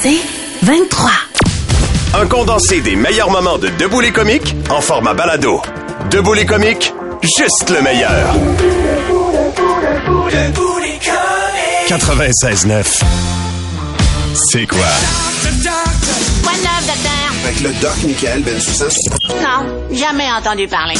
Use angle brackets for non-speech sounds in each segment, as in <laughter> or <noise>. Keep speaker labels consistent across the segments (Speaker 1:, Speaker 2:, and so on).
Speaker 1: C'est 23.
Speaker 2: Un condensé des meilleurs moments de Debout les comiques en format balado. Debout les comiques, juste le meilleur. 96.9. C'est quoi?
Speaker 3: Quoi de neuf, docteur?
Speaker 4: Avec le doc Michael Bensoussan.
Speaker 3: Non, jamais entendu parler.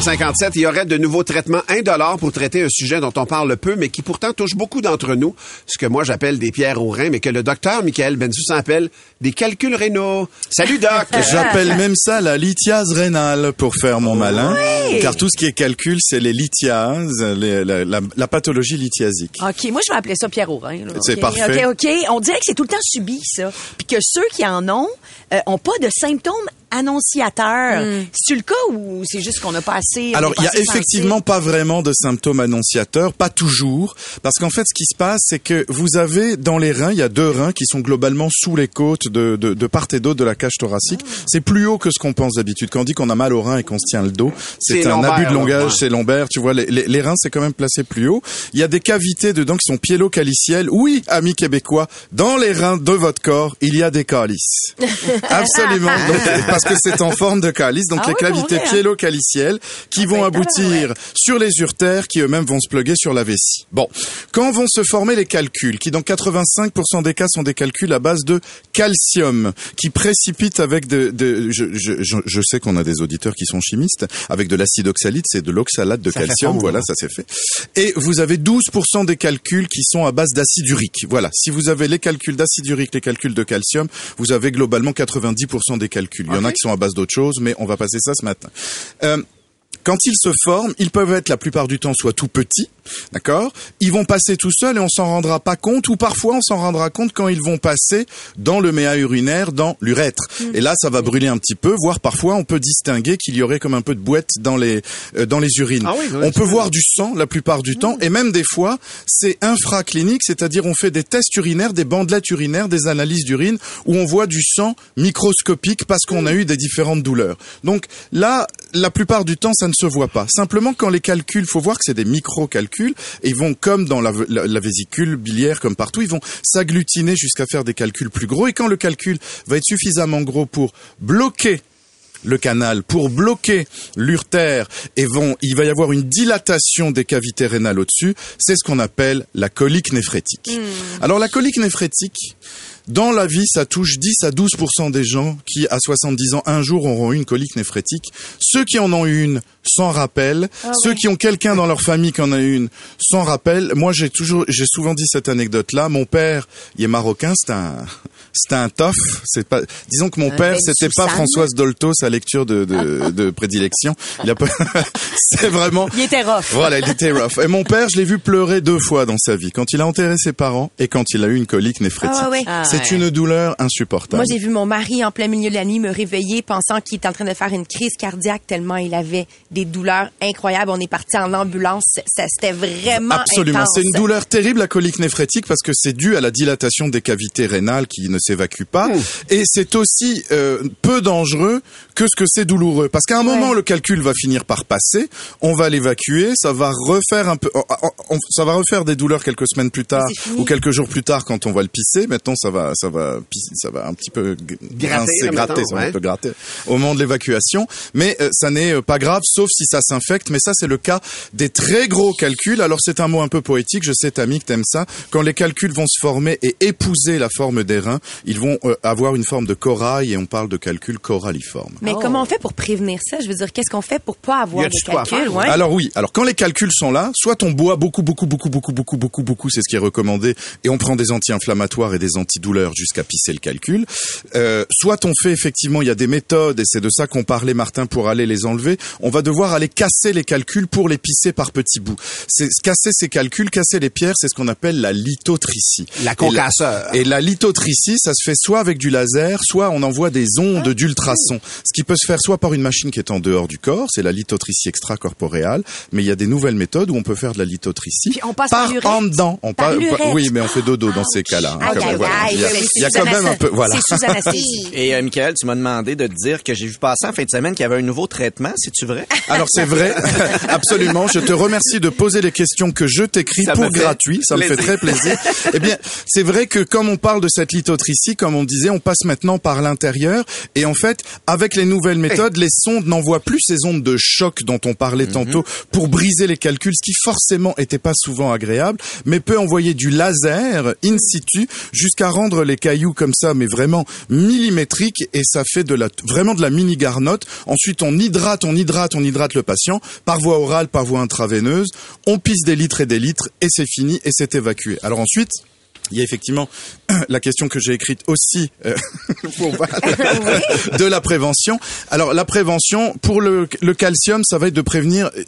Speaker 4: 6h57, il y aurait de nouveaux traitements 1 dollar pour traiter un sujet dont on parle peu, mais qui pourtant touche beaucoup d'entre nous. Ce que moi j'appelle des pierres aux reins, mais que le docteur Michael Bensoussan appelle des calculs rénaux. Salut doc! <laughs>
Speaker 5: J'appelle même ça la lithiase rénale pour faire mon malin, car tout ce qui est calcul, c'est les lithiases, les- la, la- la pathologie lithiasique.
Speaker 6: OK, moi, je vais appeler ça Pierre Aurin. là.
Speaker 5: C'est parfait.
Speaker 6: OK, OK. On dirait que c'est tout le temps subi, ça. Puis que ceux qui en ont euh, ont pas de symptômes annonciateurs. C'est le cas ou c'est juste qu'on n'a pas
Speaker 5: Alors, il y a effectivement pas vraiment de symptômes annonciateurs, pas toujours, parce qu'en fait, ce qui se passe, c'est que vous avez dans les reins, il y a deux reins qui sont globalement sous les côtes de, de, de part et d'autre de la cage thoracique. C'est plus haut que ce qu'on pense d'habitude. Quand on dit qu'on a mal au rein et qu'on se tient le dos, c'est un abus de langage, c'est lombaire. Tu vois, les, les, les reins, c'est quand même placé plus haut. Il y a des cavités dedans qui sont piélo-calicielles. Oui, amis québécois, dans les reins de votre corps, il y a des calices. <laughs> Absolument. Donc, <laughs> parce que c'est en forme de calice. Donc
Speaker 6: Ah
Speaker 5: les
Speaker 6: oui,
Speaker 5: cavités
Speaker 6: hein?
Speaker 5: piélo-calicielles qui vont aboutir sur les urtères qui eux-mêmes vont se pluguer sur la vessie. Bon, quand vont se former les calculs, qui dans 85% des cas sont des calculs à base de calcium, qui précipitent avec de, de je, je, je, je sais qu'on a des auditeurs qui sont chimistes, avec de l'acide oxalate, c'est de l'oxalate de
Speaker 4: Ça
Speaker 5: calcium, voilà, ça c'est fait. Et vous avez 12% des calculs qui sont à base d'acide urique. Voilà, si vous avez les calculs d'acide urique, les calculs de calcium, vous avez globalement 90% des calculs. Il y en a qui sont à base d'autres choses, mais on va passer ça ce matin. Euh, quand ils se forment, ils peuvent être la plupart du temps soit tout petits, d'accord? Ils vont passer tout seuls et on s'en rendra pas compte, ou parfois on s'en rendra compte quand ils vont passer dans le méa urinaire, dans l'urètre. Et là, ça va brûler un petit peu, voire parfois on peut distinguer qu'il y aurait comme un peu de boîte dans les euh, dans les urines.
Speaker 4: Ah oui, oui,
Speaker 5: on peut voir du sang la plupart du temps, et même des fois, c'est infraclinique, c'est-à-dire on fait des tests urinaires, des bandelettes urinaires, des analyses d'urine, où on voit du sang microscopique parce qu'on a eu des différentes douleurs. Donc là, la plupart du temps, ça ne se voit pas. Simplement, quand les calculs, faut voir que c'est des micro-calculs, et ils vont, comme dans la, la- la vésicule biliaire, comme partout, ils vont s'agglutiner jusqu'à faire des calculs plus gros, et quand le calcul va être suffisamment gros pour bloquer le canal pour bloquer l'urtère et vont, il va y avoir une dilatation des cavités rénales au-dessus. C'est ce qu'on appelle la colique néphrétique. Alors la colique néphrétique, dans la vie, ça touche 10 à 12% des gens qui, à 70 ans, un jour auront une colique néphrétique. Ceux qui en ont une s'en rappellent. Ceux qui ont quelqu'un dans leur famille qui en a une s'en rappellent. Moi, j'ai toujours, j'ai souvent dit cette anecdote-là. Mon père, il est marocain, c'est un, c'est un tof. C'est pas, disons que mon
Speaker 6: Un
Speaker 5: père,
Speaker 6: Ben
Speaker 5: c'était pas. Françoise Dolto, sa lecture de, de, de prédilection. Il a pas, <laughs> c'est vraiment,
Speaker 6: Il était rough.
Speaker 5: voilà, il était rough. Et mon père, je l'ai vu pleurer deux fois dans sa vie. Quand il a enterré ses parents et quand il a eu une colique néphrétique.
Speaker 7: Ah ouais.
Speaker 6: Ah,
Speaker 5: C'est
Speaker 6: ouais.
Speaker 5: une douleur insupportable.
Speaker 7: Moi, j'ai vu mon mari en plein milieu de la nuit me réveiller pensant qu'il était en train de faire une crise cardiaque tellement il avait des douleurs incroyables. On est parti en ambulance. Ça, c'était vraiment
Speaker 5: Absolument.
Speaker 7: intense.
Speaker 5: C'est une douleur terrible, la colique néphrétique, parce que c'est dû à la dilatation des cavités rénales qui ne s'évacuent pas. Et c'est aussi euh, peu dangereux que ce que c'est douloureux. Parce qu'à un moment, le calcul va finir par passer, on va l'évacuer, ça va refaire un peu, on- on- ça va refaire des douleurs quelques semaines plus tard ou quelques jours plus tard quand on va le pisser. Maintenant, ça va, ça va, pisser- ça va un petit peu grincer, gratter,
Speaker 4: mettons,
Speaker 5: ça va un
Speaker 4: ouais.
Speaker 5: peu gratter au moment de l'évacuation. Mais euh, ça n'est euh, pas grave, sauf si ça s'infecte. Mais ça, c'est le cas des très gros calculs. Alors, c'est un mot un peu poétique. Je sais, Tammy, que t'aimes ça. Quand les calculs vont se former et épouser la forme des reins, ils vont euh, avoir une forme de corail et on parle de calcul coralliforme.
Speaker 7: Mais comment on fait pour prévenir ça? Je veux dire, qu'est-ce qu'on fait pour pas avoir calculs?
Speaker 4: faire?
Speaker 7: Ouais.
Speaker 5: Alors oui, alors quand les calculs sont là, soit on boit beaucoup, beaucoup, beaucoup, beaucoup, beaucoup, beaucoup, beaucoup, c'est ce qui est recommandé, et on prend des anti-inflammatoires et des antidouleurs jusqu'à pisser le calcul. Euh, soit on fait effectivement, il y a des méthodes, et c'est de ça qu'on parlait Martin pour aller les enlever. On va devoir aller casser les calculs pour les pisser par petits bouts. C'est casser ces calculs, casser les pierres, c'est ce qu'on appelle la lithotricie.
Speaker 4: La concasseur.
Speaker 5: Et la lithotricie, ça se fait soit avec du laser, soit on envoie des ondes d'ultrasons. Ce qui peut se faire soit par une machine qui est en dehors du corps, c'est la lithotricie extracorporéale, mais il y a des nouvelles méthodes où on peut faire de la lithotricie
Speaker 6: on passe
Speaker 5: par
Speaker 6: par
Speaker 5: en dedans. On
Speaker 7: Par
Speaker 5: oui, mais on fait dodo dans ces cas-là. hein, voilà. y a, il y a quand même un peu, voilà. <laughs>
Speaker 1: Et euh, Michael, tu m'as demandé de te dire que j'ai vu passer en fin de semaine qu'il y avait un nouveau traitement. C'est-tu vrai? <laughs>
Speaker 5: Alors c'est vrai, <laughs> absolument. Je te remercie de poser les questions que je t'écris pour gratuit. Ça me fait très plaisir. eh bien, c'est vrai que comme on parle de cette lithotricie, comme on disait, on passe maintenant par l'intérieur. Et en fait, avec les nouvelles méthodes, les sondes n'envoient plus ces ondes de choc dont on parlait tantôt pour briser les calculs, ce qui forcément était pas souvent agréable, mais peut envoyer du laser in situ jusqu'à rendre les cailloux comme ça, mais vraiment millimétriques. Et ça fait de la vraiment de la mini garnotte. Ensuite, on hydrate, on hydrate, on hydrate le patient par voie orale, par voie intraveineuse. On pisse des litres et des litres et c'est fini et c'est évacué. Alors ensuite. Il y a effectivement <clears throat> la question que j'ai écrite aussi euh, <laughs> pour- <laughs> de la prévention. Alors la prévention pour le, le calcium, ça va être de prévenir euh,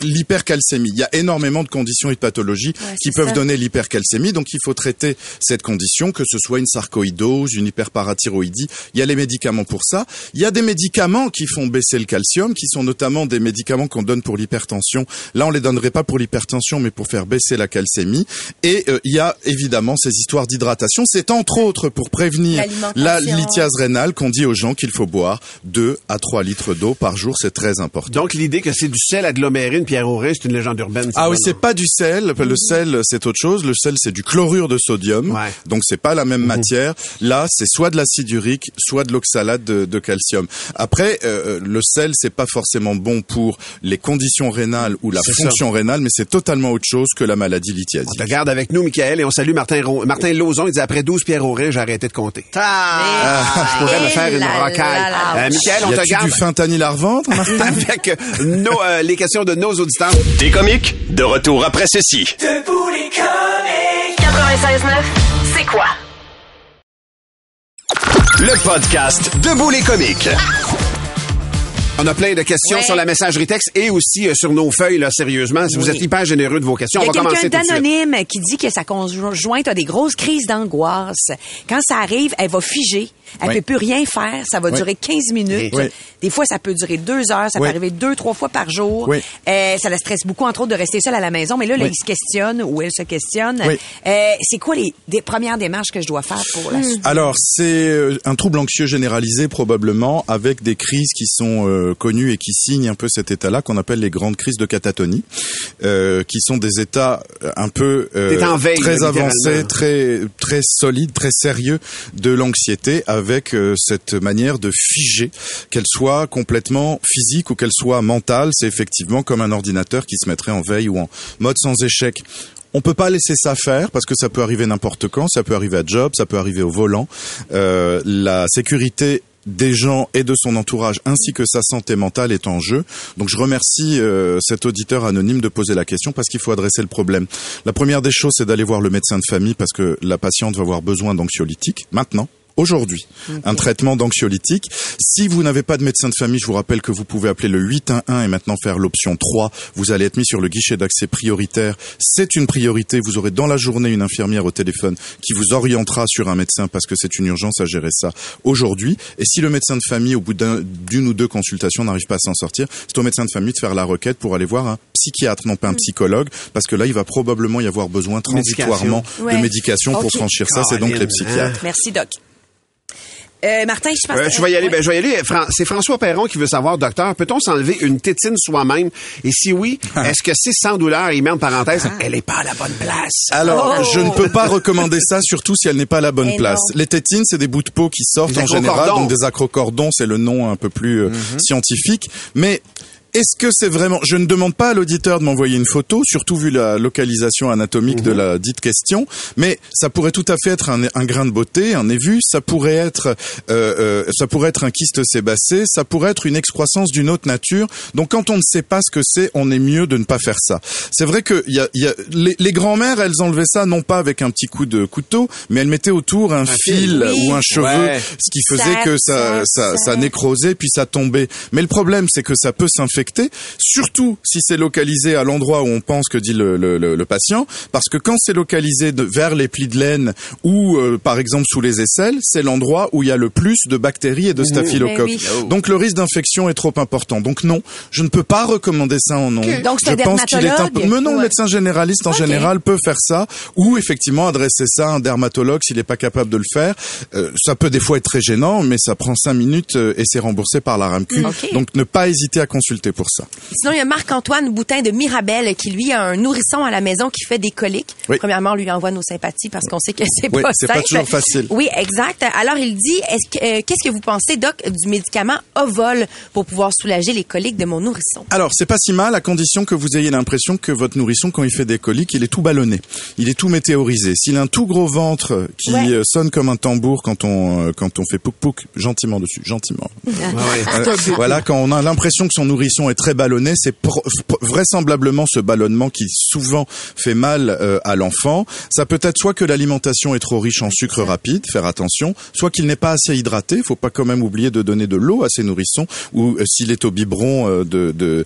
Speaker 5: l'hypercalcémie. Il y a énormément de conditions et de pathologies qui peuvent
Speaker 7: ça.
Speaker 5: donner l'hypercalcémie, donc il faut traiter cette condition, que ce soit une sarcoïdose, une hyperparathyroïdie. Il y a les médicaments pour ça. Il y a des médicaments qui font baisser le calcium, qui sont notamment des médicaments qu'on donne pour l'hypertension. Là, on les donnerait pas pour l'hypertension, mais pour faire baisser la calcémie. Et euh, il y a évidemment ces histoires d'hydratation. C'est entre autres pour prévenir la lithiase rénale qu'on dit aux gens qu'il faut boire 2 à 3 litres d'eau par jour. C'est très important.
Speaker 4: Donc, l'idée que c'est du sel aggloméré, une pierre au c'est une légende urbaine. ça,
Speaker 5: Ah oui, c'est pas du sel. Le sel, c'est autre chose. Le sel, c'est du chlorure de sodium.
Speaker 4: Ouais.
Speaker 5: Donc c'est pas la même matière. Là, c'est soit de l'acide urique, soit de l'oxalate de, de calcium. Après, euh, le sel, c'est pas forcément bon pour les conditions rénales ou la fonction rénale, mais c'est totalement autre chose que la maladie lithiasique.
Speaker 4: On te garde avec nous, Michael, et on salue Martin, Martin Lauzon. Il dit après 12 pierres au rein, j'ai arrêté de compter. Ah, je pourrais me faire une rocaille. Euh, Michael, on te garde
Speaker 5: du fentanyl à revendre, Martin? <laughs>
Speaker 4: Avec euh, nos, euh, les questions de nos auditeurs.
Speaker 2: Des comiques, de retour après ceci.
Speaker 8: 96.9, c'est quoi?
Speaker 2: Le podcast Debout les comiques.
Speaker 4: On a plein de questions
Speaker 6: Ouais.
Speaker 4: sur la messagerie texte et aussi euh, sur nos feuilles, là, sérieusement. Si vous êtes hyper généreux de vos questions,
Speaker 6: Il y
Speaker 4: on
Speaker 6: a
Speaker 4: va commencer
Speaker 6: quelqu'un d'anonyme qui dit que sa conjointe a des grosses crises d'angoisse. Quand ça arrive, elle va figer. Elle
Speaker 5: Oui.
Speaker 6: peut plus rien faire. Ça va
Speaker 5: Oui.
Speaker 6: durer 15 minutes.
Speaker 5: Oui.
Speaker 6: Des fois, ça peut durer deux heures. Ça
Speaker 5: Oui.
Speaker 6: peut arriver deux, trois fois par jour.
Speaker 5: Oui.
Speaker 6: Euh, ça la stresse beaucoup, entre autres, de rester seule à la maison. Mais là, là
Speaker 5: Oui.
Speaker 6: il se questionne ou elle se questionne.
Speaker 5: Oui.
Speaker 6: Euh, c'est quoi les premières démarches que je dois faire pour la suite?
Speaker 5: Alors, c'est euh, un trouble anxieux généralisé probablement avec des crises qui sont euh, connues et qui signent un peu cet état-là qu'on appelle les grandes crises de catatonie, euh, qui sont des états un peu euh,
Speaker 4: veille,
Speaker 5: très avancés, très très solides, très sérieux de l'anxiété avec euh, cette manière de figer, qu'elle soit complètement physique ou qu'elle soit mentale. C'est effectivement comme un ordinateur qui se mettrait en veille ou en mode sans échec. On peut pas laisser ça faire parce que ça peut arriver n'importe quand, ça peut arriver à job, ça peut arriver au volant. Euh, la sécurité des gens et de son entourage ainsi que sa santé mentale est en jeu. Donc je remercie euh, cet auditeur anonyme de poser la question parce qu'il faut adresser le problème. La première des choses, c'est d'aller voir le médecin de famille parce que la patiente va avoir besoin d'anxiolytiques maintenant. Aujourd'hui, un traitement d'anxiolytique. Si vous n'avez pas de médecin de famille, je vous rappelle que vous pouvez appeler le 811 et maintenant faire l'option 3. Vous allez être mis sur le guichet d'accès prioritaire. C'est une priorité. Vous aurez dans la journée une infirmière au téléphone qui vous orientera sur un médecin parce que c'est une urgence à gérer ça aujourd'hui. Et si le médecin de famille, au bout d'un- d'une ou deux consultations, n'arrive pas à s'en sortir, c'est au médecin de famille de faire la requête pour aller voir un psychiatre, non pas un psychologue, parce que là, il va probablement y avoir besoin transitoirement
Speaker 7: Ouais.
Speaker 5: de médication pour franchir ça. C'est donc les psychiatres.
Speaker 6: Merci, Doc. Euh, Martin, je pense
Speaker 4: Euh, je vais y aller. Ben, je vais y aller. Fran- C'est François Perron qui veut savoir, docteur, peut-on s'enlever une tétine soi-même? Et si oui, est-ce que c'est sans douleur? Il met en parenthèse, elle est pas à la bonne place?
Speaker 5: Alors, je ne peux pas recommander ça, surtout si elle n'est pas à la bonne
Speaker 7: Eh
Speaker 5: place.
Speaker 7: non.
Speaker 5: Les tétines, c'est des bouts de peau qui sortent
Speaker 4: Des
Speaker 5: en général, donc des acrocordons, c'est le nom un peu plus euh, scientifique. Mais est-ce que c'est vraiment Je ne demande pas à l'auditeur de m'envoyer une photo, surtout vu la localisation anatomique de la dite question, mais ça pourrait tout à fait être un, un grain de beauté, un évu, ça pourrait être, euh, euh, ça pourrait être un kyste sébacé, ça pourrait être une excroissance d'une autre nature. Donc, quand on ne sait pas ce que c'est, on est mieux de ne pas faire ça. C'est vrai que y a, y a les, les grands-mères, elles enlevaient ça non pas avec un petit coup de couteau, mais elles mettaient autour un, fil
Speaker 6: Oui.
Speaker 5: ou un cheveu,
Speaker 4: Ouais.
Speaker 5: ce qui faisait
Speaker 7: Ça,
Speaker 5: que ça,
Speaker 7: ça,
Speaker 5: ça, ça
Speaker 7: ça.
Speaker 5: nécrosait puis ça tombait. Mais le problème, c'est que ça peut s'infecter affecté, surtout si c'est localisé à l'endroit où on pense que dit le, le, le- le patient, parce que quand c'est localisé de- vers les plis de laine ou euh, par exemple sous les aisselles, c'est l'endroit où il y a le plus de bactéries et de staphylocoques.
Speaker 7: Oui.
Speaker 5: Donc le risque d'infection est trop important. Donc non, je ne peux pas recommander ça en ondes.
Speaker 7: Donc,
Speaker 5: je pense qu'il est un? Mais non, le
Speaker 7: Ouais.
Speaker 5: médecin généraliste en
Speaker 7: Ok.
Speaker 5: général peut faire ça ou effectivement adresser ça à un dermatologue s'il n'est pas capable de le faire. Euh, ça peut des fois être très gênant, mais ça prend cinq minutes euh, et c'est remboursé par la RAMQ.
Speaker 7: Ok.
Speaker 5: Donc ne pas hésiter à consulter pour ça.
Speaker 7: Sinon, il y a Marc-Antoine Boutin de Mirabel qui, lui, a un nourrisson à la maison qui fait des coliques.
Speaker 5: Oui.
Speaker 7: Premièrement, on lui envoie nos sympathies parce qu'on sait que c'est
Speaker 5: Oui,
Speaker 7: pas
Speaker 5: c'est pas
Speaker 7: simple.
Speaker 5: toujours facile.
Speaker 7: Oui, exact. Alors, il dit, est-ce que, euh, qu'est-ce que vous pensez, Doc, du médicament Ovol pour pouvoir soulager les coliques de mon nourrisson?
Speaker 5: Alors, c'est pas si mal à condition que vous ayez l'impression que votre nourrisson, quand il fait des coliques, il est tout ballonné. Il est tout météorisé. S'il a un tout gros ventre qui
Speaker 7: Ouais.
Speaker 5: euh, sonne comme un tambour quand on, euh, quand on fait pouk gentiment dessus, gentiment. <laughs> Euh, voilà, quand on a l'impression que son nourrisson est très ballonné, c'est vraisemblablement ce ballonnement qui souvent fait mal euh, à l'enfant. Ça peut être soit que l'alimentation est trop riche en sucre rapide, faire attention, soit qu'il n'est pas assez hydraté. Il faut pas quand même oublier de donner de l'eau à ses nourrissons, ou euh, s'il est au biberon, euh, de,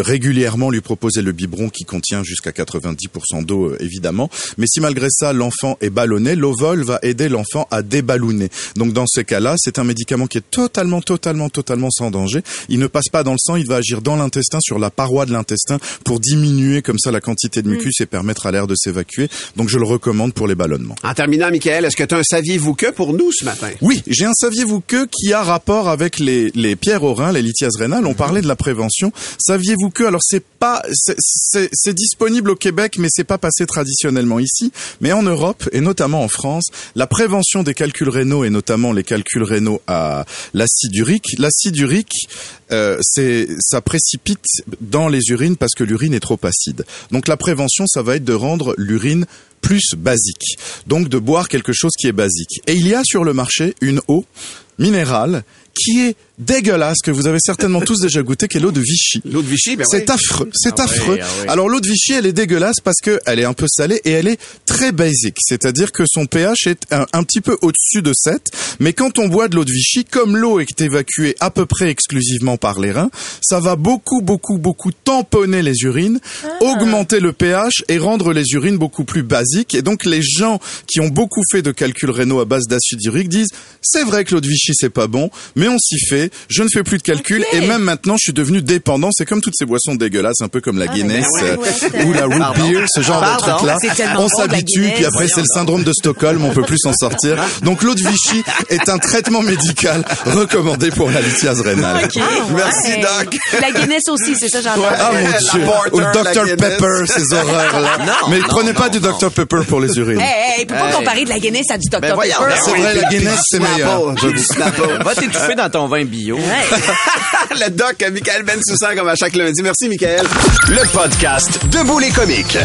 Speaker 5: régulièrement lui proposer le biberon qui contient jusqu'à 90% d'eau, évidemment. Mais si malgré ça l'enfant est ballonné, l'ovol va aider l'enfant à déballonner. Donc dans ces cas-là, c'est un médicament qui est totalement, totalement, totalement sans danger. Il ne passe pas dans le sang, il va agir dans l'intestin, sur la paroi de l'intestin, pour diminuer comme ça la quantité de mucus et permettre à l'air de s'évacuer. Donc je le recommande pour les ballonnements.
Speaker 4: En terminant, Michael, est-ce que tu as un saviez-vous que pour nous ce matin?
Speaker 5: Oui, j'ai un saviez-vous que qui a rapport avec les, les pierres aux reins, les lithiases rénales. On parlait de la prévention. Saviez-vous que alors c'est c'est disponible au Québec, mais c'est pas passé traditionnellement ici. Mais en Europe et notamment en France, la prévention des calculs rénaux et notamment les calculs rénaux à l'acide urique. L'acide urique, euh, c'est ça précipite dans les urines parce que l'urine est trop acide. Donc la prévention, ça va être de rendre l'urine plus basique. Donc de boire quelque chose qui est basique. Et il y a sur le marché une eau minérale qui est dégueulasse, que vous avez certainement tous déjà goûté, qui est l'eau de Vichy.
Speaker 4: L'eau de Vichy, ben
Speaker 5: C'est
Speaker 4: oui.
Speaker 5: affreux, c'est
Speaker 1: Ah oui,
Speaker 5: affreux.
Speaker 1: ah oui.
Speaker 5: Alors l'eau de Vichy, elle est dégueulasse parce que elle est un peu salée et elle est très basique, c'est-à-dire que son pH est un, un petit peu au-dessus de 7. Mais quand on boit de l'eau de Vichy, comme l'eau est évacuée à peu près exclusivement par les reins, ça va beaucoup, beaucoup, beaucoup tamponner les urines, augmenter le pH et rendre les urines beaucoup plus basiques. Et donc les gens qui ont beaucoup fait de calculs rénaux à base d'acide urique disent c'est vrai que l'eau de Vichy c'est pas bon, mais on s'y fait. Je ne fais plus de calculs et même maintenant je suis devenu dépendant. C'est comme toutes ces boissons dégueulasses, un peu comme la Guinness
Speaker 7: ben ouais, ouais.
Speaker 5: ou la root
Speaker 1: Pardon.
Speaker 5: beer, ce genre
Speaker 1: Pardon.
Speaker 5: de truc là. On s'habitue,
Speaker 6: Guinness.
Speaker 5: puis après c'est le syndrome de Stockholm, on peut plus s'en sortir. Donc l'eau de Vichy est un traitement médical recommandé pour la lithiase rénale.
Speaker 6: OK.
Speaker 4: Merci,
Speaker 7: Ouais.
Speaker 4: Doc.
Speaker 6: La Guinness aussi, c'est ça, j'entends.
Speaker 5: Ah mon dieu,
Speaker 4: Porter,
Speaker 5: ou Dr
Speaker 4: Guinness.
Speaker 5: Pepper, ces horreurs là. <laughs>
Speaker 1: Non,
Speaker 5: Mais
Speaker 1: non,
Speaker 5: prenez pas
Speaker 1: non,
Speaker 5: du Dr Pepper pour les urines.
Speaker 6: Hey, hey, peut pas
Speaker 1: Hey.
Speaker 6: comparer de la Guinness à du Dr.
Speaker 1: Ben
Speaker 6: Pepper.
Speaker 1: ben
Speaker 5: C'est vrai, la Guinness c'est meilleur.
Speaker 4: J'ai.
Speaker 1: Va t'étouffer dans ton vin bio. <laughs>
Speaker 4: Le doc Michael Bensoussan comme à chaque lundi. Merci, Michael.
Speaker 2: Le podcast Debout les comiques.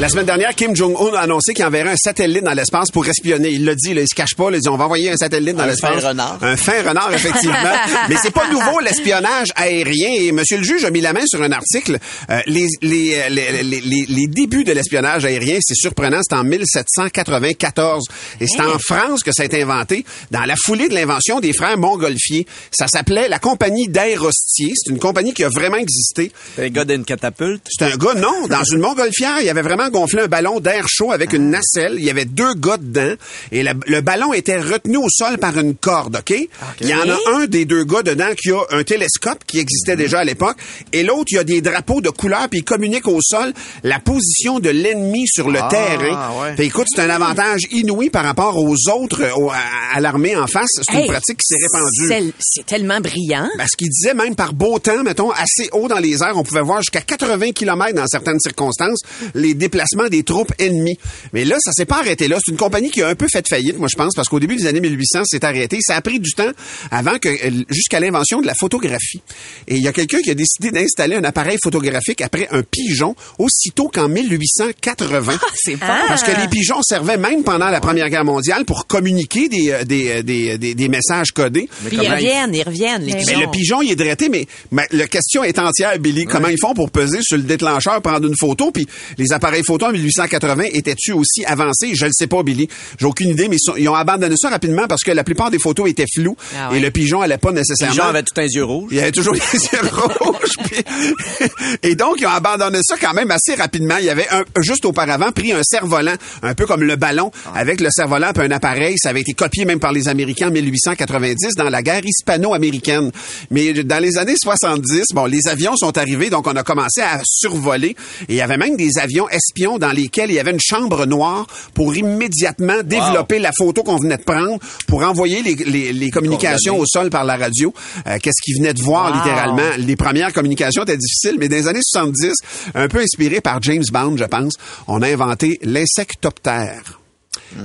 Speaker 4: La semaine dernière, Kim Jong-un a annoncé qu'il enverrait un satellite dans l'espace pour espionner. Il l'a dit, là, il se cache pas. là, il dit, on va envoyer un satellite dans
Speaker 1: Un
Speaker 4: l'espace.
Speaker 1: fin renard.
Speaker 4: Un fin renard, effectivement. <laughs> Mais c'est pas nouveau, l'espionnage aérien. Et Monsieur le juge a mis la main sur un article. Euh, les, les, euh, les, les, les- les débuts de l'espionnage aérien, c'est surprenant, c'est en 1794. Et c'est en France que ça a été inventé, dans la foulée de l'invention des frères Montgolfier. Ça s'appelait la compagnie d'aérostier. C'est une compagnie qui a vraiment existé.
Speaker 1: T'es un gars d'une catapulte.
Speaker 4: C'est un gars, non, dans une montgolfière, il y avait vraiment gonflé un ballon d'air chaud avec une nacelle. Il y avait deux gars dedans. Et la- le ballon était retenu au sol par une corde, OK? Il y en a un des deux gars dedans qui a un télescope qui existait déjà à l'époque. Et l'autre, il y a des drapeaux de couleur, puis il communique au sol la position de l'ennemi sur le
Speaker 1: Ah,
Speaker 4: terrain.
Speaker 1: ouais.
Speaker 4: Fait, écoute, c'est un avantage inouï par rapport aux autres, au- à, à l'armée en face. C'est une
Speaker 6: Hey,
Speaker 4: pratique qui s'est répandue.
Speaker 6: c'est- C'est tellement brillant.
Speaker 4: Parce qu'il disait même par beau temps, mettons, assez haut dans les airs, on pouvait voir jusqu'à 80 km dans certaines circonstances les déplacements des troupes ennemies. Mais là, ça s'est pas arrêté là. C'est une compagnie qui a un peu fait faillite, moi je pense, parce qu'au début des années 1800, c'est arrêté. Ça a pris du temps avant que euh, jusqu'à l'invention de la photographie. Et il y a quelqu'un qui a décidé d'installer un appareil photographique après un pigeon aussitôt qu'en 1880.
Speaker 6: c'est bon.
Speaker 4: Parce que les pigeons servaient même pendant la Première Guerre mondiale pour communiquer des, euh, des, euh, des, des, des messages codés.
Speaker 6: Puis ils reviennent, ils reviennent, les
Speaker 7: Mais
Speaker 4: Mais le pigeon, il est dressé, mais, mais la question est entière, Billy. Comment ils font pour peser sur le déclencheur, prendre une photo, puis les appareils photos en 1880 étaient-tu aussi avancées? Je ne sais pas, Billy. J'ai aucune idée, mais ils, sont- ils ont abandonné ça rapidement parce que la plupart des photos étaient floues
Speaker 6: Ah
Speaker 4: et
Speaker 6: ouais.
Speaker 4: le pigeon allait pas nécessairement.
Speaker 1: Les gens avaient tout un yeux rouge.
Speaker 4: Il y avait toujours <laughs> les yeux rouges. puis- <laughs> et donc, ils ont abandonné ça quand même assez rapidement. Il y avait un, juste auparavant pris un cerf-volant, un peu comme le ballon, avec le cerf-volant puis un appareil. Ça avait été copié même par les Américains en 1890 dans la guerre hispano-américaine. Mais dans les années 70, bon, les avions sont arrivés, donc on a commencé à survoler. Et il y avait même des avions espions dans lesquels il y avait une chambre noire pour immédiatement développer la photo qu'on venait de prendre, pour envoyer les, les- les communications au sol par la radio. Euh, Qu'est-ce qu'ils venaient de voir
Speaker 6: Wow.
Speaker 4: littéralement? Les premières communications étaient difficiles, mais dans les années 70, un peu inspiré par James Bond, je pense, on a inventé l'insectoptère.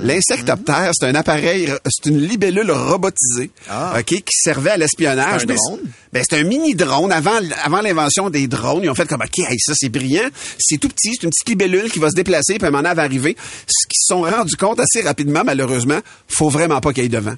Speaker 4: L'insectoptère, c'est un appareil, c'est une libellule robotisée, ok, qui servait à l'espionnage.
Speaker 1: C'est un drone?
Speaker 4: Ben, c'est un mini drone. Avant, avant l'invention des drones, ils ont fait comme, OK, hey, ça, c'est brillant. C'est tout petit. C'est une petite libellule qui va se déplacer, puis à un moment va arriver. Ce qu'ils se sont rendus compte assez rapidement, malheureusement, faut vraiment pas qu'il y ait de vent.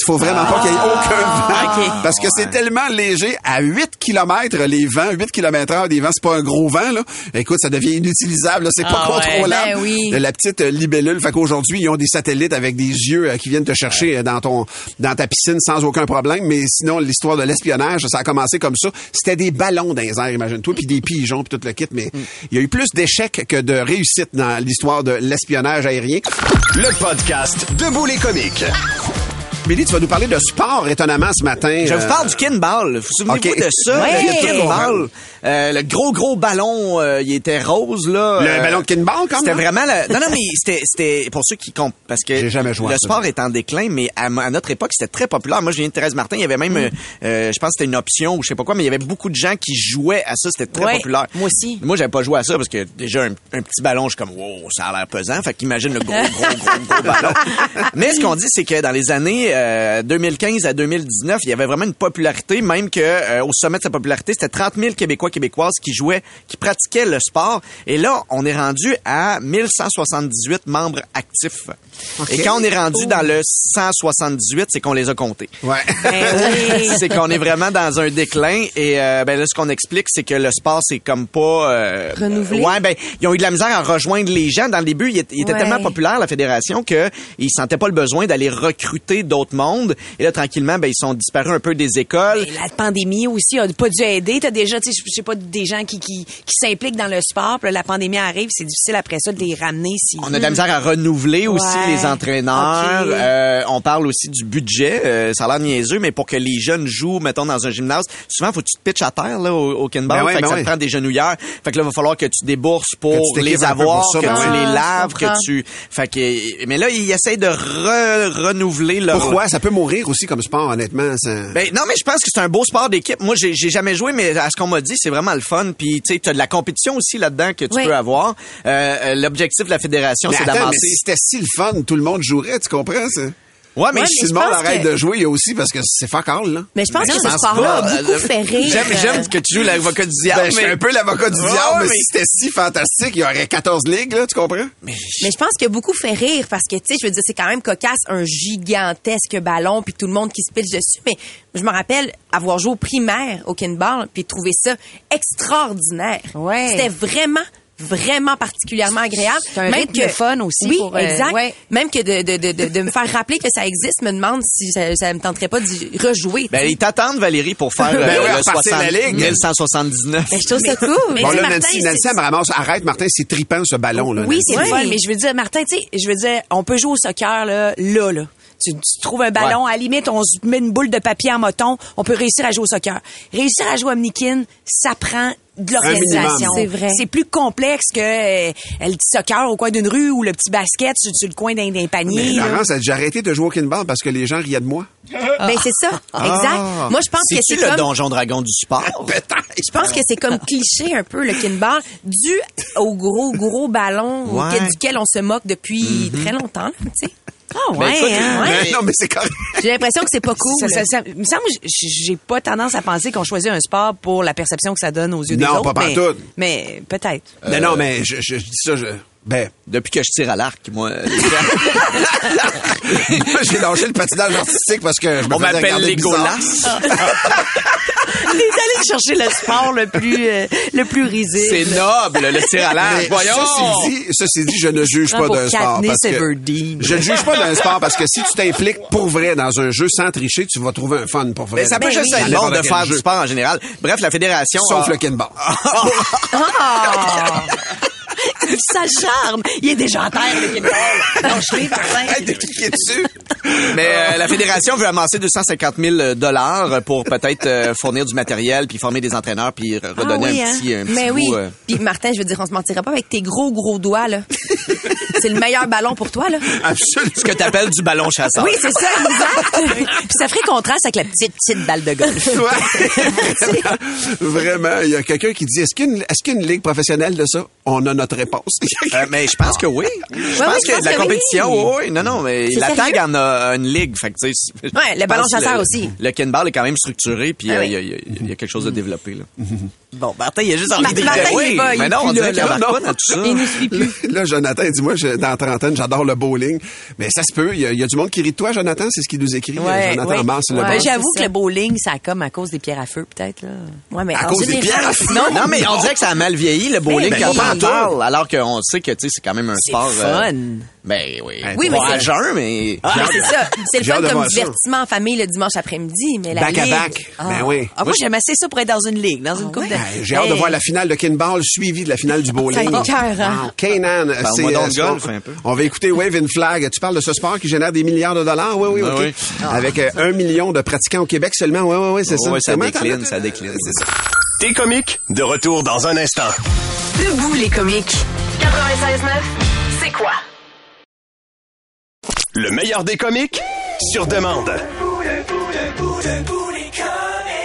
Speaker 4: Il faut vraiment pas qu'il y ait aucun vent. Parce que c'est tellement léger. À 8 km les vents, 8 km heure des vents, c'est pas un gros vent, là. Écoute, ça devient inutilisable, là. C'est pas
Speaker 6: Ah ouais.
Speaker 4: contrôlable.
Speaker 7: Ben oui.
Speaker 4: De La petite euh, libellule. Fait qu'aujourd'hui, ils ont des satellites avec des yeux euh, qui viennent te chercher euh, dans ton, dans ta piscine sans aucun problème. Mais sinon, l'histoire de l'espionnage, ça a commencé comme ça. C'était des ballons dans les airs, imagine-toi, puis des pigeons, puis tout le kit. Mais il y a eu plus d'échecs que de réussites dans l'histoire de l'espionnage aérien.
Speaker 2: Le podcast Debout les comiques.
Speaker 4: Billy, tu vas nous parler de sport, étonnamment, ce matin.
Speaker 1: Je
Speaker 4: Euh,
Speaker 1: vous parle du kinball. Vous souvenez-vous
Speaker 4: ok.
Speaker 1: de ça?
Speaker 6: Ouais.
Speaker 1: Le kinball? Euh, le gros, gros ballon, euh, il était rose, là.
Speaker 4: Le
Speaker 1: Euh,
Speaker 4: ballon de kinball, comme
Speaker 1: C'était vraiment le... Non, non, mais c'était, c'était pour ceux qui comptent, parce que
Speaker 4: J'ai jamais joué à
Speaker 1: le
Speaker 4: ça.
Speaker 1: sport est en déclin, mais à, à notre époque, c'était très populaire. Moi, je viens de Thérèse Martin, il y avait même,
Speaker 6: Mm.
Speaker 1: euh, euh, je pense que c'était une option ou je sais pas quoi, mais il y avait beaucoup de gens qui jouaient à ça. C'était très
Speaker 6: Ouais,
Speaker 1: populaire.
Speaker 6: moi aussi.
Speaker 1: Moi, j'avais pas joué à ça parce que déjà, un, un petit ballon, je suis comme, wow, ça a l'air pesant. Fait qu'imagine le gros, gros, gros, gros ballon. <laughs> Mais ce qu'on dit, c'est que dans les années euh, 2015 à 2019, il y avait vraiment une popularité, même que euh, au sommet de sa popularité, c'était 30 000 Québécois, Québécoises qui jouaient, qui pratiquaient le sport. Et là, on est rendu à 1178 membres actifs. Et quand on est rendu dans le 178, c'est qu'on les a comptés.
Speaker 4: Ouais. <laughs>
Speaker 6: Ben oui.
Speaker 1: c'est qu'on est vraiment dans un déclin et euh, ben là ce qu'on explique c'est que le sport c'est comme pas euh,
Speaker 7: Renouvelé.
Speaker 1: Ouais ben ils ont eu de la misère à rejoindre les gens dans le début il était, il était
Speaker 7: Ouais.
Speaker 1: tellement populaire la fédération que ils sentaient pas le besoin d'aller recruter d'autres mondes et là tranquillement ben ils sont disparus un peu des écoles.
Speaker 6: Et la pandémie aussi a pas dû aider. T'as déjà, tu sais, je sais pas, des gens qui, qui, qui s'impliquent dans le sport. Puis là, la pandémie arrive, c'est difficile après ça de les ramener. Si...
Speaker 1: On a de la misère à renouveler aussi les entraîneurs. Euh, on parle aussi du budget. Euh, ça a l'air niaiseux, mais pour que les jeunes jouent, mettons, dans un gymnase, souvent, faut que tu te pitches à terre là, au, au kinball.
Speaker 4: Ben ouais,
Speaker 1: fait que
Speaker 4: ben
Speaker 1: ça
Speaker 4: ouais.
Speaker 1: te prend des genouillères. Fait que là, il va falloir que tu débourses pour les avoir,
Speaker 4: pour ça,
Speaker 1: que
Speaker 4: ben
Speaker 1: tu
Speaker 4: ouais.
Speaker 1: les laves, que tu... Fait que... Mais là, ils essayent de re- renouveler leur...
Speaker 4: Pourquoi? Ça peut mourir aussi comme sport, honnêtement. ça-
Speaker 1: Ben non, mais je pense que c'est un beau sport d'équipe. Moi, j'ai j'ai jamais joué, mais à ce qu'on m'a dit, c'est vraiment le fun. Puis tu sais, t'as de la compétition aussi là-dedans que tu
Speaker 7: Oui.
Speaker 1: peux avoir. Euh, euh, L'objectif de la fédération,
Speaker 4: mais
Speaker 1: c'est
Speaker 4: attends, mais
Speaker 1: d'avancer.
Speaker 4: si c'était si le fun, tout le monde jouerait, tu comprends ça?
Speaker 1: Ouais, mais
Speaker 7: Ouais,
Speaker 4: si
Speaker 7: mais
Speaker 4: le monde arrête
Speaker 7: que-
Speaker 4: de jouer, il y a aussi parce que c'est fuck all, là.
Speaker 7: Mais je pense
Speaker 1: Mais
Speaker 7: que ce sport-là
Speaker 1: pas.
Speaker 7: a beaucoup
Speaker 1: Euh,
Speaker 7: fait rire.
Speaker 1: J'aime,
Speaker 7: euh,
Speaker 1: j'aime que tu joues l'avocat du diable.
Speaker 4: Ben, je suis
Speaker 1: mais-
Speaker 4: un peu l'avocat du
Speaker 1: Ouais,
Speaker 4: diable, mais,
Speaker 1: mais-
Speaker 4: si c'était si fantastique, il y aurait 14 ligues, là, tu comprends?
Speaker 7: Mais je pense qu'il y a beaucoup fait rire parce que, tu sais, je veux dire, c'est quand même cocasse, un gigantesque ballon, puis tout le monde qui se pitche dessus. Mais je me rappelle avoir joué au primaire au kinball, puis trouver ça extraordinaire.
Speaker 6: Ouais.
Speaker 7: C'était vraiment vraiment particulièrement agréable.
Speaker 6: C'est un rythme fun aussi
Speaker 7: Oui,
Speaker 6: pour, euh,
Speaker 7: exact.
Speaker 6: ouais.
Speaker 7: Même que de, de, de, de, de me faire rappeler que ça existe, me demande si ça, ça me tenterait pas d'y rejouer.
Speaker 1: Ben, ils t'attendent, Valérie, pour faire <laughs> euh,
Speaker 4: Ben oui,
Speaker 1: le
Speaker 4: repartir
Speaker 1: 60,
Speaker 4: la ligue.
Speaker 1: 1179.
Speaker 7: Ben, je trouve ça cool.
Speaker 6: Mais
Speaker 4: Bon, là,
Speaker 6: Martin,
Speaker 4: Nancy, Nancy, elle me ramasse. Arrête, Martin, c'est tripant, ce ballon, là.
Speaker 6: Oui, c'est le
Speaker 7: Ouais.
Speaker 6: fun, mais je veux dire, Martin, tu sais, je veux dire, on peut jouer au soccer, là, là, là. Tu, tu trouves un ballon, à la limite, on se met une boule de papier en moton, on peut réussir à jouer au soccer. Réussir à jouer à Omnikin, ça prend de l'organisation.
Speaker 7: C'est vrai.
Speaker 6: C'est plus complexe que euh, le petit soccer au coin d'une rue ou le petit basket sur, sur le coin d'un
Speaker 4: Mais
Speaker 6: panier. là.
Speaker 4: Laurence, j'ai arrêté de jouer au kinball parce que les gens riaient de moi. <laughs>
Speaker 7: Ben, c'est ça. Exact. Moi, je pense que c'est
Speaker 1: le
Speaker 7: comme...
Speaker 1: donjon dragon du sport? <laughs>
Speaker 7: Je pense que c'est comme cliché un peu le kinball dû au gros gros ballon
Speaker 1: Ouais.
Speaker 7: duquel on se moque depuis très longtemps, là, tu sais.
Speaker 6: Ah
Speaker 1: Ben,
Speaker 6: ouais,
Speaker 1: écoute,
Speaker 6: hein?
Speaker 4: Mais non, mais c'est correct.
Speaker 7: J'ai l'impression que c'est pas cool.
Speaker 6: Ça, ça, ça- il me semble, j'ai pas tendance à penser qu'on choisit un sport pour la perception que ça donne aux yeux des
Speaker 4: Non,
Speaker 6: autres.
Speaker 4: pas
Speaker 6: mais, mais peut-être.
Speaker 4: Mais non, mais je, je, je dis ça, je... Ben,
Speaker 1: Depuis que je tire à l'arc, moi. <laughs> <laughs>
Speaker 4: moi, j'ai lâché le patinage artistique parce que je me
Speaker 1: On
Speaker 4: faisais
Speaker 1: m'appelle
Speaker 4: regarder <laughs>
Speaker 6: est allé chercher le sport le plus, euh, le plus risible.
Speaker 1: C'est noble, le tir à l'air.
Speaker 4: Mais
Speaker 1: Voyons.
Speaker 4: Ceci dit, ceci dit, je ne juge pas d'un sport. Parce que je ne juge pas d'un sport parce que si tu t'impliques pour vrai dans un jeu sans tricher, tu vas trouver un fun pour vrai.
Speaker 1: Mais ça peut
Speaker 6: Ben
Speaker 1: juste
Speaker 6: oui.
Speaker 1: être bon de faire du sport en général. Bref, la fédération.
Speaker 4: Sauf
Speaker 1: a-
Speaker 4: le kinball. <laughs> <laughs>
Speaker 6: Ça charme. Il est déjà en terre, le Ball. Non, je l'ai, Martin.
Speaker 4: T'es cliqué dessus.
Speaker 1: Mais euh, la fédération veut amasser 250 000 dollars pour peut-être euh, fournir du matériel, puis former des entraîneurs, puis redonner
Speaker 6: Ah oui,
Speaker 1: un
Speaker 6: hein?
Speaker 1: petit, un petit
Speaker 7: Mais oui.
Speaker 1: euh.
Speaker 7: Puis Martin, je veux dire, on se mentira pas avec tes gros, gros doigts, là. c'est le meilleur ballon pour toi, là.
Speaker 4: Absolument.
Speaker 1: ce que t'appelles du ballon chasseur.
Speaker 7: Oui, c'est ça, exact.
Speaker 6: Puis ça ferait contraste avec la petite, petite balle de golf.
Speaker 4: Ouais. <laughs> Vraiment, il y a quelqu'un qui dit est-ce qu'il y, a une- est-ce qu'il y a une ligue professionnelle de ça? On a notre réponse.
Speaker 1: Euh, mais je pense que oui. <laughs> Je pense que
Speaker 7: pense
Speaker 1: la compétition, oui, oui. Non, non, mais la
Speaker 7: sérieux?
Speaker 1: tag en a une ligue. Fait que, tu sais, c'est-
Speaker 7: Ouais, le ballon chasseur aussi.
Speaker 1: Le kinball est quand même structuré, puis
Speaker 7: Ah
Speaker 1: euh,
Speaker 7: oui.
Speaker 1: il y, a- y y quelque chose de développé. Là. <laughs> bon, Martin, il a juste envie de oui,
Speaker 7: va,
Speaker 1: mais non, on dirait
Speaker 7: là,
Speaker 1: qu'il tout ça.
Speaker 7: Il nous suit plus. <laughs>
Speaker 4: Là, Jonathan, dis-moi, dans trentaine, j'adore le bowling. Mais ça se peut. Il y, a- y du monde qui rit de toi, Jonathan. C'est ce qu'il nous écrit.
Speaker 6: Ouais,
Speaker 4: Jonathan. Mars, le
Speaker 6: J'avoue que le bowling, ça a comme à cause des pierres à feu, peut-être. là.
Speaker 7: Ouais, mais
Speaker 4: À cause des pierres.
Speaker 7: sinon-
Speaker 1: Non, mais on dirait que ça a mal vieilli, le bowling, quand on en parle, alors qu'on sait que, c'est quand même un
Speaker 6: C'est
Speaker 1: sport... euh,
Speaker 6: fun.
Speaker 1: ben oui.
Speaker 7: Oui, mais c'est-
Speaker 1: à jeun, mais...
Speaker 7: Ah, mais c'est ça. C'est le fun comme divertissement en famille le dimanche après-midi, mais la
Speaker 4: Back à back. Ben oui.
Speaker 6: Ah, moi, j'aime assez ça pour être dans une ligue, dans une coupe de...
Speaker 4: Ah, J'ai hâte de voir la finale de kinball suivie de la finale du bowling. Kanan,
Speaker 1: Parle-moi
Speaker 4: c'est euh. On va écouter Wave in Flag. Tu parles de ce sport qui génère des milliards de dollars? Oui, oui,
Speaker 1: Ah
Speaker 4: OK.
Speaker 1: oui.
Speaker 4: Avec euh, un million de pratiquants au Québec seulement. Oui, oui, oui, c'est ça.
Speaker 1: ça décline, ça décline.
Speaker 4: C'est ça.
Speaker 2: T'es comique, de retour dans un instant.
Speaker 8: Debout les comiques. 96.9, c'est quoi?
Speaker 2: Le meilleur des comiques, sur demande.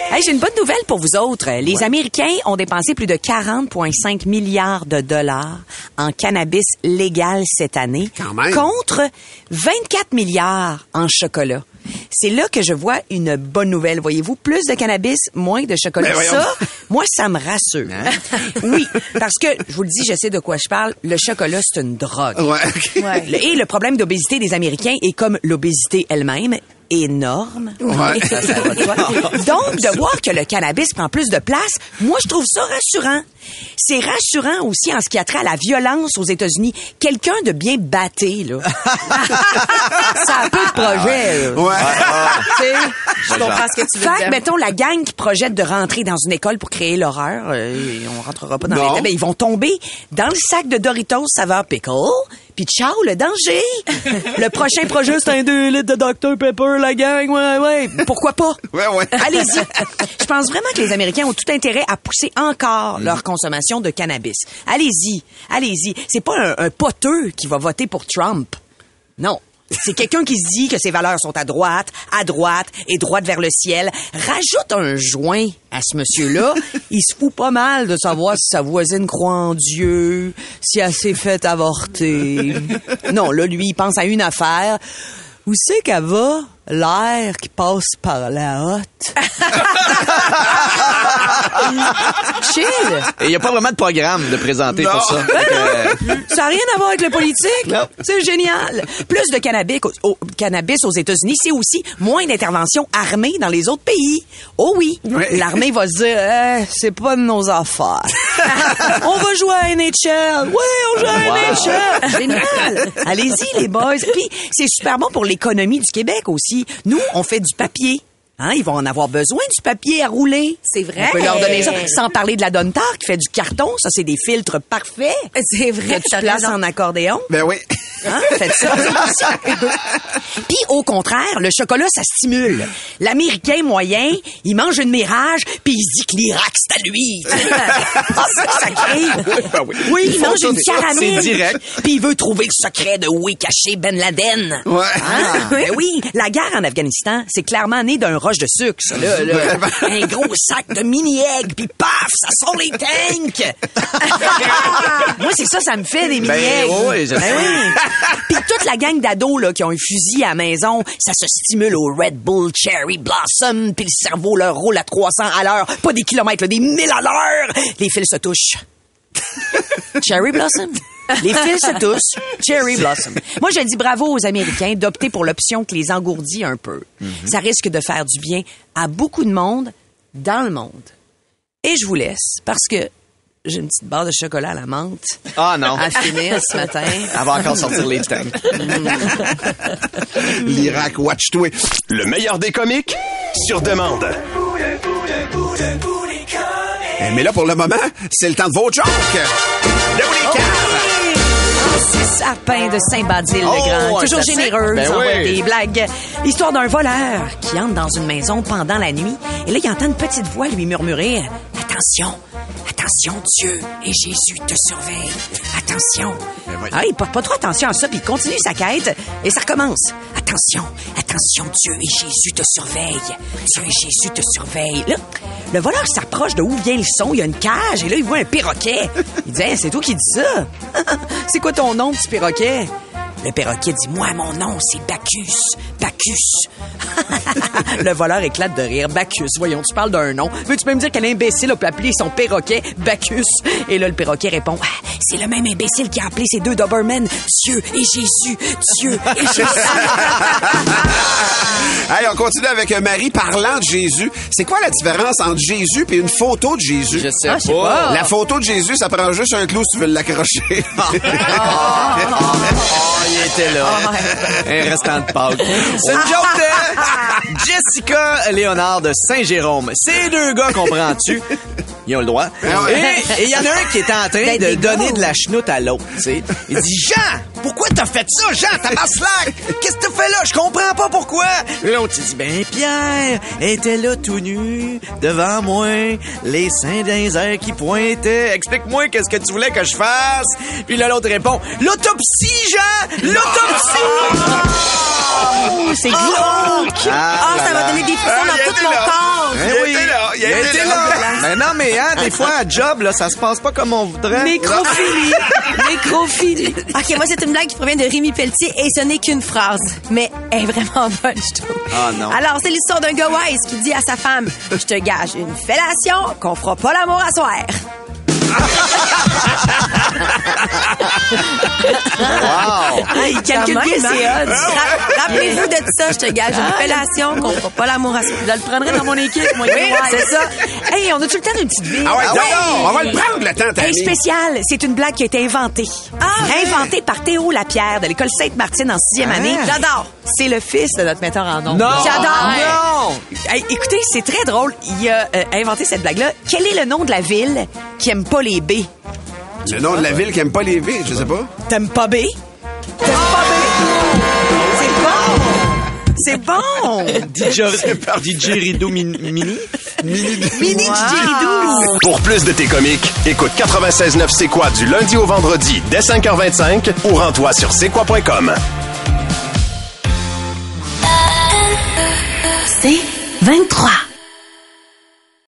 Speaker 6: Hey, j'ai une bonne nouvelle pour vous autres. Les Américains ont dépensé plus de 40,5 milliards de dollars en cannabis légal cette année,
Speaker 4: Quand même.
Speaker 6: contre 24 milliards en chocolat. C'est là que je vois une bonne nouvelle. Voyez-vous, plus de cannabis, moins de chocolat.
Speaker 4: Ben.
Speaker 6: Ça, moi, ça me rassure.
Speaker 4: Hein? <laughs>
Speaker 6: oui, parce que, je vous le dis, je sais de quoi je parle, le chocolat, c'est une drogue.
Speaker 4: Ouais,
Speaker 6: Et le problème d'obésité des Américains est comme l'obésité elle-même énorme.
Speaker 4: Ouais. <laughs>
Speaker 6: Ça, ça va de soi. Donc, de voir que le cannabis prend plus de place, moi, je trouve ça rassurant. C'est rassurant aussi en ce qui a trait à la violence aux États-Unis. Quelqu'un de bien batté, là. <laughs> ça a un peu de projet, là.
Speaker 4: Ouais.
Speaker 6: Tu sais,
Speaker 7: Je comprends ce que tu veux
Speaker 6: fait que,
Speaker 7: dire.
Speaker 6: mettons, la gang qui projette de rentrer dans une école pour créer l'horreur, euh, et on rentrera pas dans
Speaker 4: Non.
Speaker 6: les détails, mais ils vont tomber dans le sac de Doritos saveur pickle, puis ciao, le danger! <laughs> le prochain projet, c'est un 2 litres de Dr Pepper, la gang, ouais, ouais. Pourquoi pas? <laughs>
Speaker 4: Ouais, ouais.
Speaker 6: Allez-y. Je pense vraiment que les Américains ont tout intérêt à pousser encore leur consommation de cannabis. Allez-y, allez-y. C'est pas un, un poteux qui va voter pour Trump. Non. C'est quelqu'un qui se dit que ses valeurs sont à droite, à droite et droite vers le ciel. Rajoute un joint à ce monsieur-là. <laughs> Il se fout pas mal de savoir si sa voisine croit en Dieu, si elle s'est fait avorter. <laughs> Non, là, lui, il pense à une affaire. Où c'est qu'elle va? L'air qui passe par la hotte. <laughs> Chill!
Speaker 1: Et il n'y a pas vraiment de programme de présenter
Speaker 4: Non.
Speaker 1: pour ça. Euh, <laughs>
Speaker 6: Ça n'a rien à voir avec le politique.
Speaker 1: Non.
Speaker 6: C'est génial. Plus de cannabis, au, au- cannabis aux États-Unis, c'est aussi moins d'interventions armées dans les autres pays. Oh oui.
Speaker 4: Oui.
Speaker 6: L'armée va se dire, Eh, c'est pas de nos affaires. <laughs> on va jouer à NHL. Oui, on joue à NHL. Génial. Allez-y, les boys. Puis, c'est super bon pour l'économie du Québec aussi. Nous, on fait du papier. Hein, ils vont en avoir besoin du papier à rouler.
Speaker 7: C'est vrai.
Speaker 6: On peut leur donner ça. Sans parler de la Dontar qui fait du carton. Ça, c'est des filtres parfaits.
Speaker 7: C'est vrai,
Speaker 6: Que tu places en accordéon.
Speaker 4: Ben oui.
Speaker 6: Hein? Faites ça. <laughs> Puis au contraire, le chocolat, ça stimule. L'Américain moyen, il mange une mirage, puis il se dit que l'Irak, c'est à lui. <laughs> Ça, ça crée.
Speaker 1: ben oui.
Speaker 6: Oui, il mange une caramel.
Speaker 1: C'est direct.
Speaker 6: Puis il veut trouver le secret de où est caché Ben Laden.
Speaker 4: Ouais.
Speaker 6: Ah, ben oui, la guerre en Afghanistan, c'est clairement né d'un roche de sucre, ça, là, là. Un gros sac de mini-eggs, puis paf, ça sort les tanks! <laughs> Moi, c'est ça, ça me fait des
Speaker 1: Ben,
Speaker 6: mini-eggs.
Speaker 1: oui, je sais.
Speaker 6: oui. Puis toute la gang d'ados là, qui ont un fusil à la maison, ça se stimule au Red Bull Cherry Blossom, puis le cerveau leur roule à 300 à l'heure, pas des kilomètres, là, des 1000 à l'heure. Les fils se touchent. <laughs> Cherry Blossom. Les fils se touchent. Cherry Blossom. Moi, je dis bravo aux Américains d'opter pour l'option qui les engourdit un peu. Ça risque de faire du bien à beaucoup de monde dans le monde. Et je vous laisse parce que j'ai une petite barre de chocolat à la menthe
Speaker 1: Ah non.
Speaker 6: à finir ce matin.
Speaker 1: Elle va encore sortir les tanks.
Speaker 4: L'Irak, watch-toi.
Speaker 2: Le meilleur des comiques, sur demande.
Speaker 4: Eh, Mais là, pour le moment, c'est le temps de vos jokes. Les.
Speaker 6: Francis Sapin de Saint-Badile
Speaker 1: Oh,
Speaker 6: le Grand,
Speaker 1: un
Speaker 6: toujours généreux,
Speaker 1: Ben
Speaker 6: envoie
Speaker 1: oui.
Speaker 6: des blagues. L'histoire d'un voleur qui entre dans une maison pendant la nuit et là il entend une petite voix lui murmurer "Attention, attention Dieu et Jésus te surveillent. Attention." Ah, il porte pas trop attention à ça puis il continue sa quête et ça recommence. Attention, attention Dieu et Jésus te surveillent. Dieu et Jésus te surveillent. Là, le voleur s'approche de où vient le son, il y a une cage et là il voit un perroquet. Il dit Hey, "C'est toi qui dis ça? <laughs> C'est quoi ton nom, petit perroquet? Le perroquet dit Moi, mon nom, c'est Bacchus. Bacchus. <laughs> le voleur éclate de rire. Bacchus, voyons, tu parles d'un nom. Veux-tu peux me dire quel imbécile a pu appeler son perroquet Bacchus? Et là, le perroquet répond Ah, C'est le même imbécile qui a appelé ses deux Doberman Dieu et Jésus. Dieu et <laughs> Jésus. <laughs>
Speaker 4: Hey, on continue avec euh, Marie parlant de Jésus. C'est quoi la différence entre Jésus et une photo de Jésus?
Speaker 1: Je sais
Speaker 6: Ah,
Speaker 1: pas.
Speaker 4: La photo de Jésus, ça prend juste un clou si tu veux l'accrocher.
Speaker 1: Oh, il était là. Un restant de Pâques. C'est une joke de <laughs> Jessica Léonard de Saint-Jérôme. Ces deux gars, comprends-tu? Ils ont le droit.
Speaker 4: Ah.
Speaker 1: Et il y en a un qui est en train
Speaker 6: Ben,
Speaker 1: de donner de la chenoute à l'autre. Il dit Jean, pourquoi t'as fait ça, Jean, ta slack? Qu'est-ce que t'as fait là? Je comprends pas pourquoi. L'autre, il dit Ben, Pierre était là tout nu, devant moi, les seins airs qui pointaient. Explique-moi qu'est-ce que tu voulais que je fasse. Puis là, l'autre répond L'autopsie, Jean! L'autopsie!
Speaker 6: Oh, c'est glauque.
Speaker 7: Ah, ça va donner des frissons
Speaker 4: Ah,
Speaker 7: dans tout mon
Speaker 4: là.
Speaker 7: corps.
Speaker 4: Il était là, il était là.
Speaker 1: Mais non, mais hein, des fois, à job, là, ça se passe pas comme on voudrait.
Speaker 6: Nécrophilie. Nécrophilie.
Speaker 7: OK, moi, c'est une blague qui provient de Rémi Pelletier et ce n'est qu'une phrase. Mais elle est vraiment bonne, je trouve.
Speaker 1: Ah, non.
Speaker 7: Alors, c'est l'histoire d'un gars wise qui dit à sa femme Je te gage une fellation qu'on fera pas l'amour à soir.
Speaker 1: Wow!
Speaker 6: Ah, il calcule
Speaker 7: hein?
Speaker 6: odds.
Speaker 7: Ra- Rappelez-vous de ça, je te gage une fellation qu'on fera pas l'amour à soir.
Speaker 6: Je le prendrai dans mon équipe, moi.
Speaker 7: Oui, c'est ça.
Speaker 6: Hey, on a tout le temps d'une petite vie.
Speaker 4: Ah ouais,
Speaker 1: Ah
Speaker 4: donc,
Speaker 1: ouais.
Speaker 4: on va le prendre le temps,
Speaker 6: Hey, spécial, c'est une blague qui a été inventée. Inventée par Théo Lapierre de l'école Sainte-Martine en sixième
Speaker 1: Ah.
Speaker 6: année. J'adore. C'est le fils de notre metteur en ondes.
Speaker 1: Non!
Speaker 6: J'adore.
Speaker 1: Non!
Speaker 6: Hey, écoutez, c'est très drôle. Il a euh, inventé cette blague-là. Quel est le nom de la ville qui aime pas les B?
Speaker 4: Le nom de la ville qui aime pas les V, je sais pas.
Speaker 6: T'aimes pas B? T'aimes pas B? C'est bon! C'est bon!
Speaker 1: DJ, DJ Rideau Min- Mini?
Speaker 6: Mini didgeridoo.
Speaker 2: Pour plus de tes comiques, écoute 96.9 C'est quoi du lundi au vendredi dès 5h25 ou rends-toi sur c'est quoi.com.
Speaker 8: C'est 23.